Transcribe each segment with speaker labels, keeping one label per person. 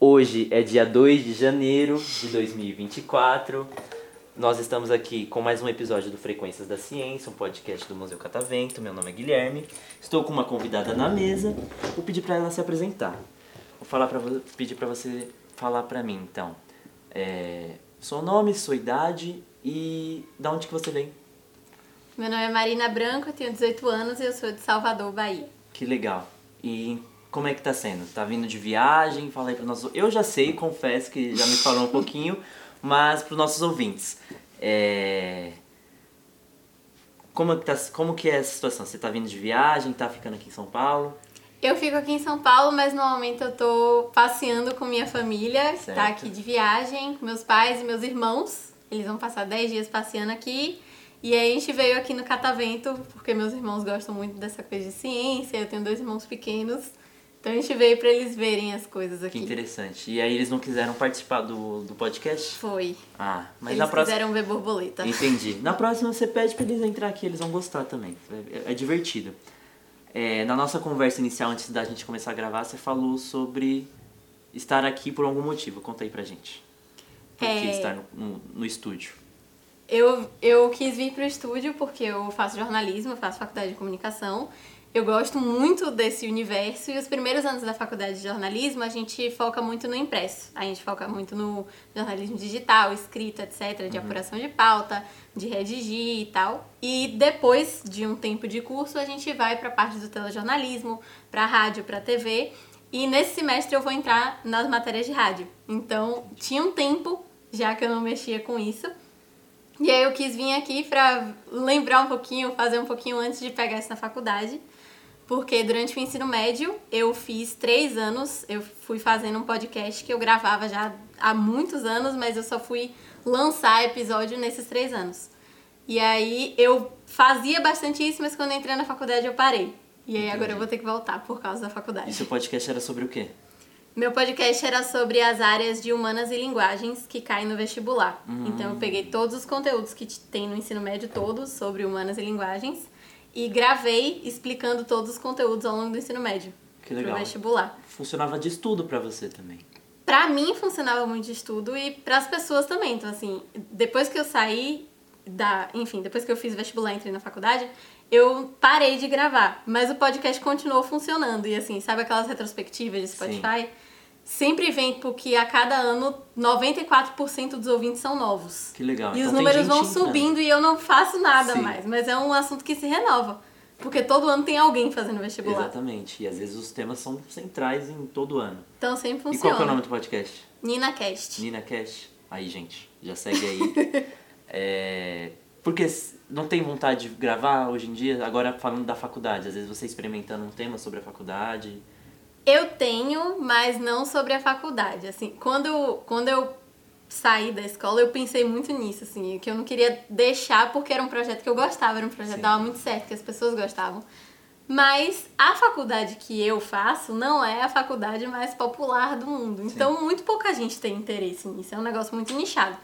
Speaker 1: Hoje é dia 2 de janeiro de 2024. Nós estamos aqui com mais um episódio do Frequências da Ciência, um podcast do Museu Catavento. Meu nome é Guilherme. Estou com uma convidada na mesa. Vou pedir para ela se apresentar. Vou falar para pedir para você falar para mim, então. É, seu nome, sua idade e da onde que você vem?
Speaker 2: Meu nome é Marina Branco, eu tenho 18 anos e eu sou de Salvador, Bahia.
Speaker 1: Que legal. E como é que tá sendo? Tá vindo de viagem? Fala aí para nós. Eu já sei, confesso que já me falou um pouquinho, mas para os nossos ouvintes. É... Como, é que tá, como que é essa situação? Você tá vindo de viagem, tá ficando aqui em São Paulo?
Speaker 2: Eu fico aqui em São Paulo, mas no momento eu tô passeando com minha família, que tá aqui de viagem, com meus pais e meus irmãos. Eles vão passar 10 dias passeando aqui. E aí a gente veio aqui no Catavento, porque meus irmãos gostam muito dessa coisa de ciência, eu tenho dois irmãos pequenos. Então a gente veio para eles verem as coisas aqui.
Speaker 1: Que interessante. E aí eles não quiseram participar do, do podcast?
Speaker 2: Foi.
Speaker 1: Ah, mas
Speaker 2: eles
Speaker 1: na próxima.
Speaker 2: quiseram ver borboleta.
Speaker 1: Entendi. Na próxima você pede para eles entrar aqui, eles vão gostar também. É, é divertido. É, na nossa conversa inicial, antes da gente começar a gravar, você falou sobre estar aqui por algum motivo. Conta aí pra gente. Por que
Speaker 2: É.
Speaker 1: estar no, no, no estúdio?
Speaker 2: Eu, eu quis vir pro estúdio porque eu faço jornalismo, eu faço faculdade de comunicação. Eu gosto muito desse universo e os primeiros anos da faculdade de jornalismo a gente foca muito no impresso. A gente foca muito no jornalismo digital, escrita, etc., de apuração de pauta, de redigir e tal. E depois de um tempo de curso a gente vai para a parte do telejornalismo, para rádio, para TV. E nesse semestre eu vou entrar nas matérias de rádio. Então tinha um tempo já que eu não mexia com isso. E aí eu quis vir aqui pra lembrar um pouquinho, fazer um pouquinho antes de pegar isso na faculdade. Porque durante o ensino médio eu fiz três anos, eu fui fazendo um podcast que eu gravava já há muitos anos, mas eu só fui lançar episódio nesses três anos. E aí eu fazia bastante isso, mas quando entrei na faculdade eu parei. E aí agora eu vou ter que voltar por causa da faculdade.
Speaker 1: E seu podcast era sobre o quê?
Speaker 2: Meu podcast era sobre as áreas de humanas e linguagens que caem no vestibular. Então eu peguei todos os conteúdos que tem no ensino médio todos sobre humanas e linguagens e gravei explicando todos os conteúdos ao longo do ensino médio
Speaker 1: Que legal.
Speaker 2: pro vestibular.
Speaker 1: Funcionava de estudo pra você também.
Speaker 2: Pra mim funcionava muito de estudo e pras pessoas também. Então assim, depois que eu saí da, enfim, depois que eu fiz vestibular e entrei na faculdade, eu parei de gravar, mas o podcast continuou funcionando e assim, sabe aquelas retrospectivas de Spotify? Sempre vem porque a cada ano 94% dos ouvintes são novos.
Speaker 1: Que legal.
Speaker 2: E
Speaker 1: Então
Speaker 2: os números vão subindo e eu não faço nada
Speaker 1: Sim.
Speaker 2: mais, mas é um assunto que se renova. Porque todo ano tem alguém fazendo vestibular.
Speaker 1: Exatamente. E às vezes os temas são centrais em todo ano.
Speaker 2: Então sempre
Speaker 1: E qual
Speaker 2: funciona.
Speaker 1: que é o nome do podcast?
Speaker 2: Nina Cast.
Speaker 1: Nina Cash. Aí, gente, já segue aí. é, porque não tem vontade de gravar hoje em dia? Agora falando da faculdade, às vezes você experimentando um tema sobre a faculdade.
Speaker 2: Eu tenho, mas não sobre a faculdade. Assim, quando, quando eu saí da escola, eu pensei muito nisso, assim, que eu não queria deixar porque era um projeto que eu gostava, era um projeto
Speaker 1: Sim.
Speaker 2: que dava muito certo, que as pessoas gostavam. Mas a faculdade que eu faço não é a faculdade mais popular do mundo. Então, muito pouca gente tem interesse nisso. É um negócio muito nichado.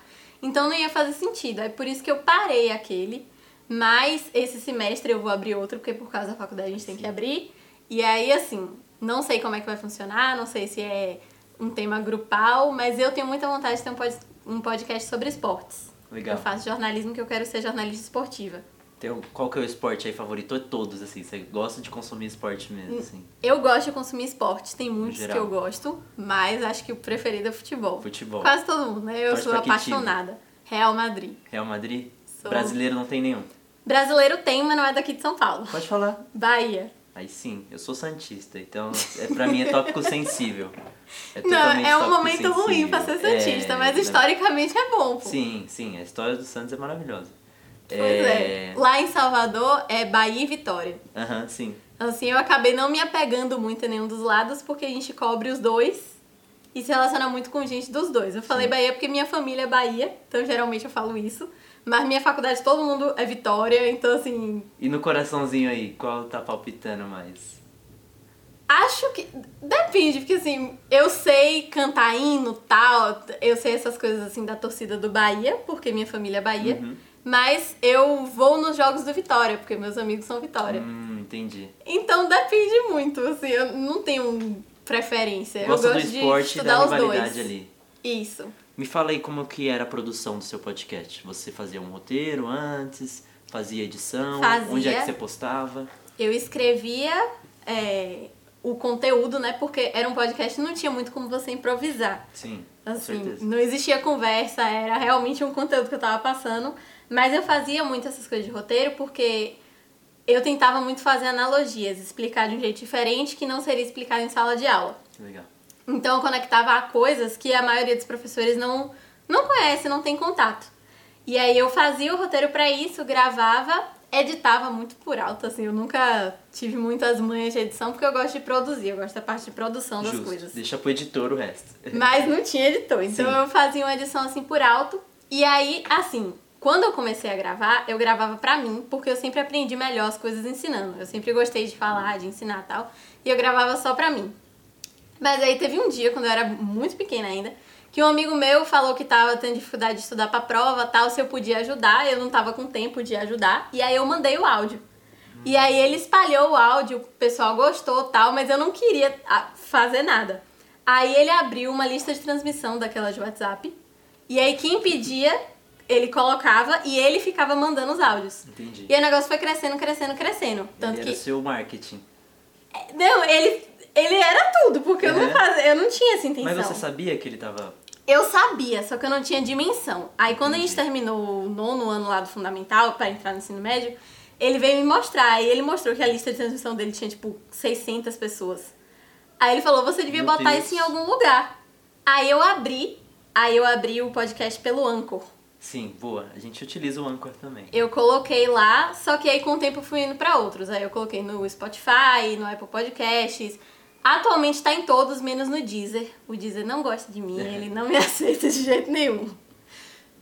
Speaker 2: Então, não ia fazer sentido. É por isso que eu parei aquele. Mas esse semestre eu vou abrir outro, porque por causa da faculdade a gente tem que abrir. E aí, assim, não sei como é que vai funcionar, não sei se é um tema grupal, mas eu tenho muita vontade de ter um pod- um podcast sobre esportes.
Speaker 1: Legal.
Speaker 2: Eu faço jornalismo que eu quero ser jornalista esportiva.
Speaker 1: Um- qual que é o esporte aí favorito? É todos, assim. Você gosta de consumir esporte mesmo, assim.
Speaker 2: Eu gosto de consumir esporte, tem muitos que eu gosto, mas acho que o preferido é futebol.
Speaker 1: Futebol.
Speaker 2: Quase todo mundo, né? Eu
Speaker 1: Torce
Speaker 2: sou
Speaker 1: time?
Speaker 2: apaixonada. Real Madrid.
Speaker 1: Real Madrid?
Speaker 2: Sou.
Speaker 1: Brasileiro não tem nenhum.
Speaker 2: Brasileiro tem, mas não é daqui de São Paulo.
Speaker 1: Pode falar.
Speaker 2: Bahia.
Speaker 1: Aí sim, eu sou santista, então é, pra mim é tópico sensível. É
Speaker 2: Não, é um momento ruim
Speaker 1: sensível.
Speaker 2: pra ser santista,
Speaker 1: É,
Speaker 2: mas historicamente é bom, pô.
Speaker 1: Sim, sim, a história do Santos é maravilhosa.
Speaker 2: Pois é. Lá em Salvador é Bahia e Vitória.
Speaker 1: Aham, sim.
Speaker 2: Assim, eu acabei não me apegando muito a nenhum dos lados, porque a gente cobre os dois e se relaciona muito com gente dos dois. Eu falei Bahia porque minha família é Bahia, então geralmente eu falo isso. Mas minha faculdade todo mundo é Vitória, então assim.
Speaker 1: E no coraçãozinho aí, qual tá palpitando mais?
Speaker 2: Acho que. Depende, porque assim, eu sei cantar hino tal, eu sei essas coisas assim da torcida do Bahia, porque minha família é Bahia.
Speaker 1: Uhum.
Speaker 2: Mas eu vou nos jogos do Vitória, porque meus amigos são Vitória.
Speaker 1: Hum, entendi.
Speaker 2: Então depende muito, assim, eu não tenho preferência.
Speaker 1: Gosta
Speaker 2: eu
Speaker 1: do
Speaker 2: gosto
Speaker 1: esporte
Speaker 2: de
Speaker 1: e
Speaker 2: estudar
Speaker 1: da
Speaker 2: os dois.
Speaker 1: ali.
Speaker 2: Isso.
Speaker 1: Me fala aí como que era a produção do seu podcast. Você fazia um roteiro antes, fazia edição,
Speaker 2: Fazia.
Speaker 1: onde é que você postava?
Speaker 2: Eu escrevia é, o conteúdo, né? Porque era um podcast não tinha muito como você improvisar.
Speaker 1: Sim,
Speaker 2: Assim, não existia conversa, era realmente um conteúdo que eu tava passando. Mas eu fazia muito essas coisas de roteiro porque eu tentava muito fazer analogias, explicar de um jeito diferente que não seria explicado em sala de aula.
Speaker 1: Legal.
Speaker 2: Então eu conectava a coisas que a maioria dos professores não, não conhece, não tem contato. E aí eu fazia o roteiro pra isso, gravava, editava muito por alto, assim, eu nunca tive muitas manhas de edição porque eu gosto de produzir, eu gosto da parte de produção das
Speaker 1: Justo.
Speaker 2: coisas.
Speaker 1: Deixa pro editor o resto.
Speaker 2: Mas não tinha editor, então
Speaker 1: Sim.
Speaker 2: eu fazia uma edição assim por alto. E aí, assim, quando eu comecei a gravar, eu gravava pra mim, porque eu sempre aprendi melhor as coisas ensinando. Eu sempre gostei de falar, de ensinar e tal. E eu gravava só pra mim. Mas aí teve um dia, quando eu era muito pequena ainda, que um amigo meu falou que tava tendo dificuldade de estudar pra prova tal, se eu podia ajudar, eu não tava com tempo de ajudar. E aí eu mandei o áudio. E aí ele espalhou o áudio, o pessoal gostou tal, mas eu não queria ah, fazer nada. Aí ele abriu uma lista de transmissão daquela de WhatsApp. E aí quem pedia, ele colocava e ele ficava mandando os áudios.
Speaker 1: Entendi.
Speaker 2: E o negócio foi crescendo, crescendo, crescendo. Tanto
Speaker 1: Ele
Speaker 2: que
Speaker 1: era seu marketing.
Speaker 2: não, ele, ele era tudo, eu, não tinha essa intenção.
Speaker 1: Mas você sabia que ele tava.
Speaker 2: Eu sabia, só que eu não tinha dimensão. Aí quando a gente terminou o nono ano lá do fundamental, pra entrar no ensino médio, ele veio me mostrar. E ele mostrou que a lista de transmissão dele tinha, tipo, 600 pessoas. Aí ele falou, você devia
Speaker 1: Meu
Speaker 2: botar
Speaker 1: Deus.
Speaker 2: isso em algum lugar. Aí eu abri, aí eu abri o podcast pelo Anchor.
Speaker 1: Sim, boa. A gente utiliza o Anchor também.
Speaker 2: Eu coloquei lá, só que aí com o tempo eu fui indo pra outros. Aí eu coloquei no Spotify, no Apple Podcasts. Atualmente tá em todos, menos no Deezer. O Deezer não gosta de mim, ele não me aceita de jeito nenhum.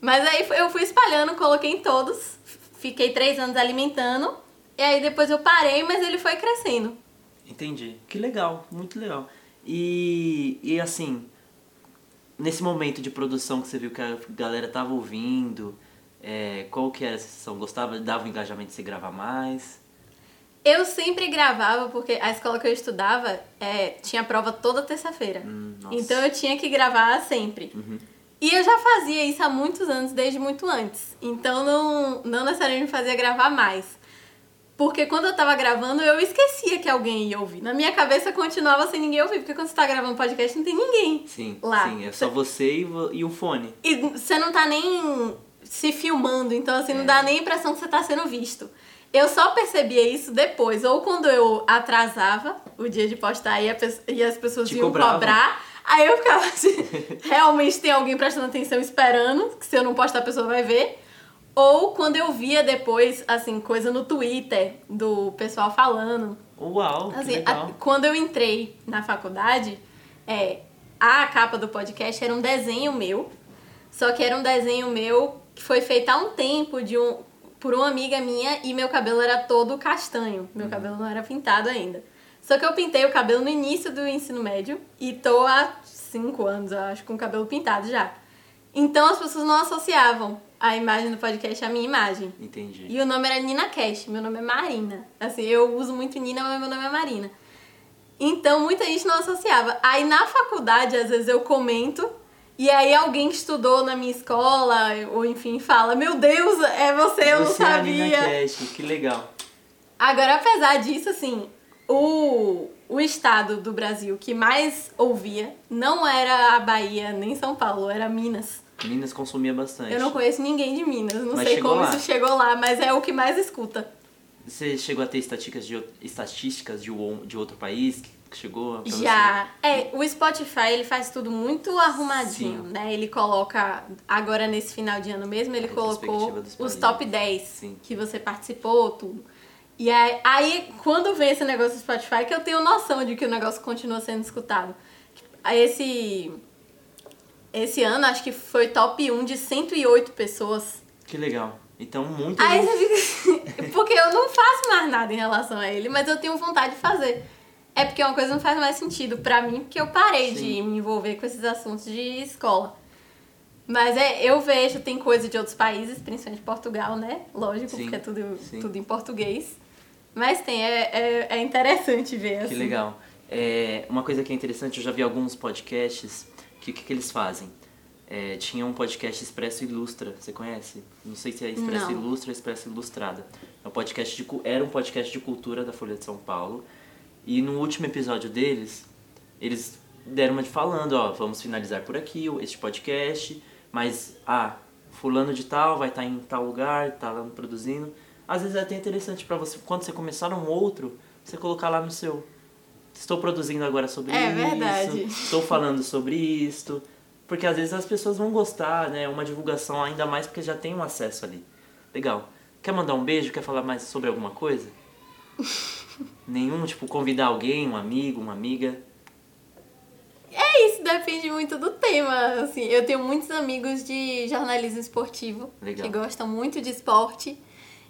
Speaker 2: Mas aí eu fui espalhando, coloquei em todos. Fiquei três anos alimentando. E aí depois eu parei, mas ele foi crescendo.
Speaker 1: Entendi. Que legal, muito legal. E, e assim, nesse momento de produção que você viu que a galera tava ouvindo, é, qual que era a sensação? Gostava, dava um engajamento de você gravar mais?
Speaker 2: Eu sempre gravava, porque a escola que eu estudava é, tinha prova toda terça-feira.
Speaker 1: Hum,
Speaker 2: então eu tinha que gravar sempre.
Speaker 1: Uhum.
Speaker 2: E eu já fazia isso há muitos anos, desde muito antes. Então não, não necessariamente me fazia gravar mais. Porque quando eu tava gravando, eu esquecia que alguém ia ouvir. Na minha cabeça continuava sem ninguém ouvir, porque quando você tá gravando podcast não tem ninguém.
Speaker 1: Sim,
Speaker 2: Lá.
Speaker 1: sim, é só você e, o fone.
Speaker 2: E você não tá nem se filmando, então assim, não
Speaker 1: É.
Speaker 2: dá nem a impressão que você tá sendo visto. Eu só percebia isso depois, ou quando eu atrasava o dia de postar e, pe- e as pessoas
Speaker 1: Te
Speaker 2: iam cobrar. Aí eu ficava assim, realmente tem alguém prestando atenção esperando, que se eu não postar a pessoa vai ver. Ou quando eu via depois, assim, coisa no Twitter do pessoal falando.
Speaker 1: Uau,
Speaker 2: Assim, a- quando eu entrei na faculdade, é, a capa do podcast era um desenho meu. Só que era um desenho meu que foi feito há um tempo de um, por uma amiga minha e meu cabelo era todo castanho. Meu cabelo não era pintado ainda. Só que eu pintei o cabelo no início do ensino médio e tô há cinco anos, eu acho, com o cabelo pintado já. Então as pessoas não associavam a imagem do podcast à minha imagem.
Speaker 1: Entendi.
Speaker 2: E o nome era Nina Cash, meu nome é Marina. Assim, eu uso muito Nina, mas meu nome é Marina. Então muita gente não associava. Aí na faculdade, às vezes eu comento, e aí alguém que estudou na minha escola, ou enfim, fala: Meu Deus, é você, eu não
Speaker 1: Você é Nina
Speaker 2: sabia.
Speaker 1: Cash, que legal.
Speaker 2: Agora, apesar disso, assim, o, o estado do Brasil que mais ouvia não era a Bahia nem São Paulo, era Minas.
Speaker 1: Minas consumia bastante.
Speaker 2: Eu não conheço ninguém de Minas, não
Speaker 1: Mas
Speaker 2: sei como
Speaker 1: lá.
Speaker 2: isso chegou lá, mas é o que mais escuta.
Speaker 1: Você chegou a ter estatísticas de, estatísticas de, de outro país que chegou
Speaker 2: Já. É, o Spotify ele faz tudo muito arrumadinho,
Speaker 1: Sim.
Speaker 2: né? Ele coloca, agora nesse final de ano mesmo, ele
Speaker 1: A
Speaker 2: colocou os top 10
Speaker 1: Sim.
Speaker 2: que você participou, tudo. E aí, aí, quando vem esse negócio do Spotify, que eu tenho noção de que o negócio continua sendo escutado. Esse, esse ano, acho que foi top 1 de 108 pessoas.
Speaker 1: você... Que legal. Então, muita
Speaker 2: Aí você fica assim, porque eu não faço mais nada em relação a ele, mas eu tenho vontade de fazer. É porque uma coisa não faz mais sentido pra mim, porque eu parei
Speaker 1: Sim.
Speaker 2: de me envolver com esses assuntos de escola. Mas é, eu vejo, tem coisa de outros países, principalmente Portugal, né? Lógico,
Speaker 1: Sim,
Speaker 2: porque é tudo,
Speaker 1: sim.
Speaker 2: tudo em português. Mas tem, é, é, é interessante ver, assim.
Speaker 1: Que legal. É, uma coisa que é interessante, eu já vi alguns podcasts, que o que, que eles fazem? É, tinha um podcast Expresso Ilustra, você conhece? Não sei se é Expresso
Speaker 2: Não.
Speaker 1: Ilustra ou Expresso Ilustrada. É um podcast de, era um podcast de cultura da Folha de São Paulo. E no último episódio deles, eles deram uma de falando, ó, vamos finalizar por aqui este podcast, mas, ah, fulano de tal vai estar em tal lugar, tá lá produzindo. Às vezes é até interessante pra você, quando você começar um outro, você colocar lá no seu estou produzindo agora sobre
Speaker 2: É
Speaker 1: isso.
Speaker 2: verdade.
Speaker 1: Estou falando sobre isto. Porque às vezes as pessoas vão gostar, né? Uma divulgação ainda mais porque já tem um acesso ali. Legal. Quer mandar um beijo? Quer falar mais sobre alguma coisa? Nenhum, tipo, convidar alguém, um amigo, uma amiga.
Speaker 2: É isso, depende muito do tema. Assim, eu tenho muitos amigos de jornalismo esportivo
Speaker 1: Legal.
Speaker 2: que gostam muito de esporte.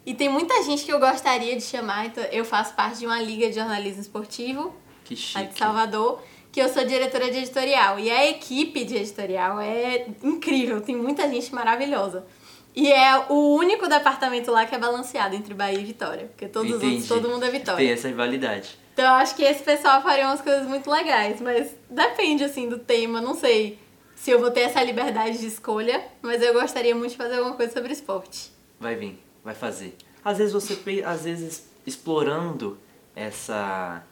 Speaker 2: E tem muita gente que eu gostaria de chamar. Então, eu faço parte de uma liga de jornalismo esportivo,
Speaker 1: Que chique.
Speaker 2: de Salvador, que eu sou diretora de editorial. E a equipe de editorial é incrível, tem muita gente maravilhosa. E é o único departamento lá que é balanceado entre Bahia e Vitória. Porque todos os outros, todo mundo é Vitória.
Speaker 1: Tem essa rivalidade.
Speaker 2: Então eu acho que esse pessoal faria umas coisas muito legais, mas depende assim do tema, não sei se eu vou ter essa liberdade de escolha, mas eu gostaria muito de fazer alguma coisa sobre esporte.
Speaker 1: Vai vir, vai fazer. Às vezes você, às vezes, explorando essa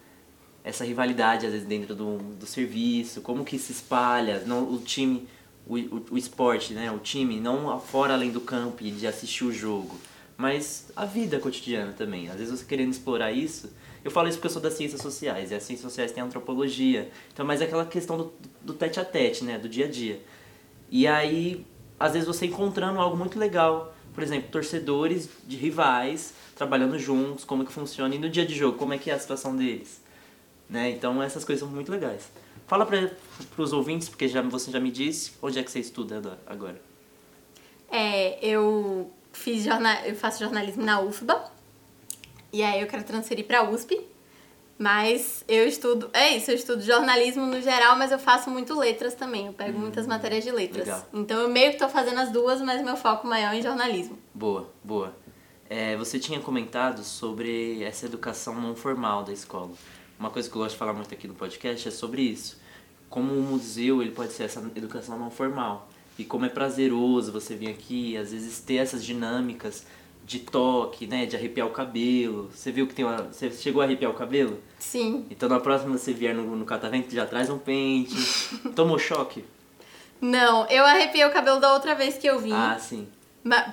Speaker 1: essa rivalidade, às vezes, dentro do, do serviço, como que se espalha, não, o time, o, o, o esporte, né, o time, não fora além do campo e de assistir o jogo, mas a vida cotidiana também. Às vezes você querendo explorar isso, eu falo isso porque eu sou das ciências sociais, e as ciências sociais têm antropologia, então é mais aquela questão do, do tete a tete, né, do dia a dia. E aí, às vezes você encontrando algo muito legal. Por exemplo, torcedores de rivais trabalhando juntos, como que funciona. E no dia de jogo, como é que é a situação deles. Né? Então essas coisas são muito legais. Fala para os ouvintes, porque já, você já me disse, onde é que você estuda agora?
Speaker 2: É, eu fiz jorna... eu faço jornalismo na UFBA. E aí eu quero transferir pra USP. Mas eu estudo, é isso, eu estudo jornalismo no geral, mas eu faço muito letras também. Eu pego muitas matérias de letras.
Speaker 1: legal.
Speaker 2: Então eu meio que tô fazendo as duas, mas meu foco maior é em jornalismo.
Speaker 1: Boa, boa. É, você tinha comentado sobre essa educação não formal da escola. Uma coisa que eu gosto de falar muito aqui no podcast é sobre isso. Como o museu ele pode ser essa educação não formal. E como é prazeroso você vir aqui, às vezes ter essas dinâmicas de toque, né, de arrepiar o cabelo. Você viu que tem uma... Você chegou a arrepiar o cabelo?
Speaker 2: Sim.
Speaker 1: Então na próxima você vier no, no catavento, já traz um pente. Tomou choque?
Speaker 2: Não, eu arrepiei o cabelo da outra vez que eu vim.
Speaker 1: Ah, sim.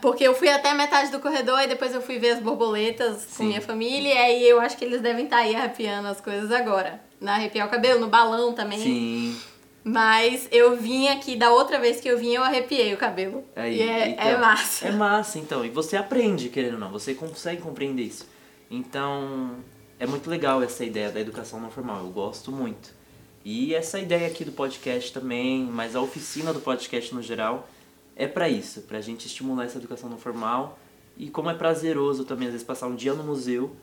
Speaker 2: Porque eu fui até a metade do corredor e depois eu fui ver as borboletas
Speaker 1: Sim.
Speaker 2: com minha família. E aí eu acho que eles devem estar aí arrepiando as coisas agora. Na arrepiar o cabelo, no balão também.
Speaker 1: Sim.
Speaker 2: Mas eu vim aqui, da outra vez que eu vim, eu arrepiei o cabelo.
Speaker 1: Aí,
Speaker 2: e é,
Speaker 1: então,
Speaker 2: é massa.
Speaker 1: É massa, então. E você aprende, querendo ou não. Você consegue compreender isso. Então, é muito legal essa ideia da educação não formal. Eu gosto muito. E essa ideia aqui do podcast também, mas a oficina do podcast no geral, é pra isso. Pra gente estimular essa educação não formal. E como é prazeroso também, às vezes, passar um dia no museu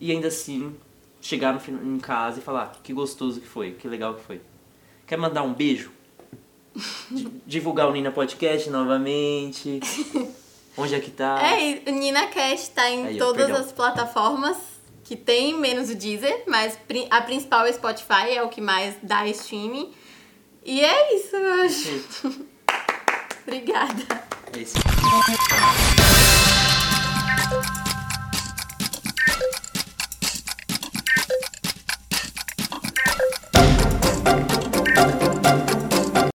Speaker 1: e ainda assim chegar no, em casa e falar "Ah, que gostoso que foi, que legal que foi. Quer mandar um beijo? Di- Divulgar o Nina Podcast novamente. Onde é que tá?
Speaker 2: É, o Nina Cast tá em
Speaker 1: Aí,
Speaker 2: todas
Speaker 1: perdão.
Speaker 2: as plataformas que tem, menos o Deezer, mas a principal é o Spotify, é o que mais dá streaming. E é isso, eu acho. Obrigada.
Speaker 1: É isso.